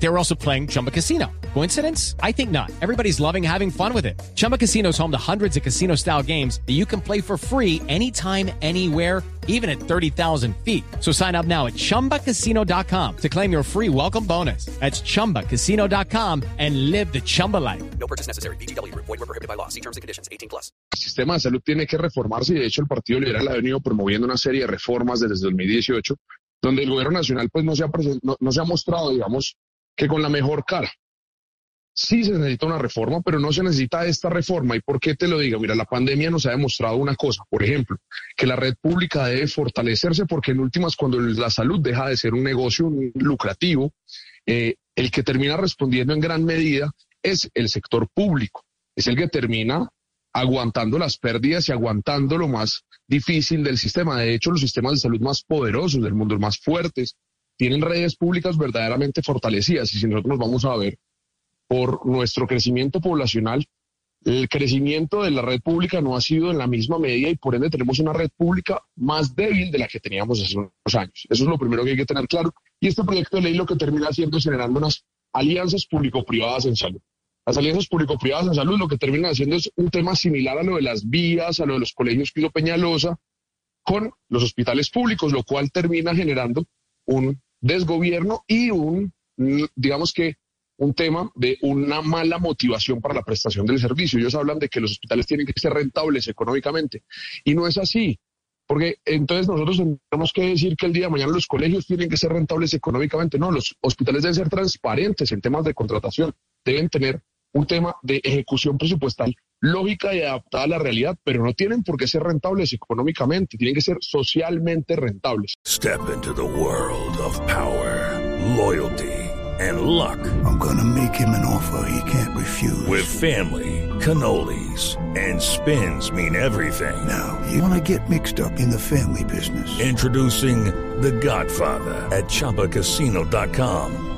They were also playing Chumba Casino. Coincidence? I think not. Everybody's loving having fun with it. Chumba Casino is home to hundreds of casino style games that you can play for free anytime, anywhere, even at 30,000 feet. So sign up now at chumbacasino.com to claim your free welcome bonus. That's chumbacasino.com and live the Chumba life. No purchase necessary. BGW. Void were prohibited by law. See terms and conditions. 18 plus. El sistema de salud tiene que reformarse y de hecho el Partido Liberal ha venido promoviendo una serie de reformas desde 2018 donde el gobierno nacional pues no se ha, presen- no, no se ha mostrado, digamos, que con la mejor cara. Sí se necesita una reforma, pero no se necesita esta reforma. ¿Y por qué te lo digo? Mira, la pandemia nos ha demostrado una cosa, por ejemplo, que la red pública debe fortalecerse porque en últimas, cuando la salud deja de ser un negocio lucrativo, eh, el que termina respondiendo en gran medida es el sector público, es el que termina aguantando las pérdidas y aguantando lo más difícil del sistema. De hecho, los sistemas de salud más poderosos del mundo, más fuertes, tienen redes públicas verdaderamente fortalecidas. Y si nosotros nos vamos a ver por nuestro crecimiento poblacional, el crecimiento de la red pública no ha sido en la misma medida y por ende tenemos una red pública más débil de la que teníamos hace unos años. Eso es lo primero que hay que tener claro. Y este proyecto de ley lo que termina haciendo es generando unas alianzas público-privadas en salud. Las alianzas público-privadas en salud lo que terminan haciendo es un tema similar a lo de las vías, a lo de los colegios que hizo Peñalosa, con los hospitales públicos, lo cual termina generando un desgobierno y un, mm, digamos que, un tema de una mala motivación para la prestación del servicio. Ellos hablan de que los hospitales tienen que ser rentables económicamente y no es así. Porque entonces nosotros tenemos que decir que el día de mañana los colegios tienen que ser rentables económicamente. No, los hospitales deben ser transparentes en temas de contratación. Deben tener un tema de ejecución presupuestal lógica y adaptada a la realidad, pero no tienen por qué ser rentables económicamente, tienen que ser socialmente rentables. Step into the world of power, loyalty, and luck. I'm gonna make him an offer he can't refuse. With family, cannolis, and spins mean everything. now, you wanna get mixed up in the family business. Introducing The Godfather at ChumbaCasino.com.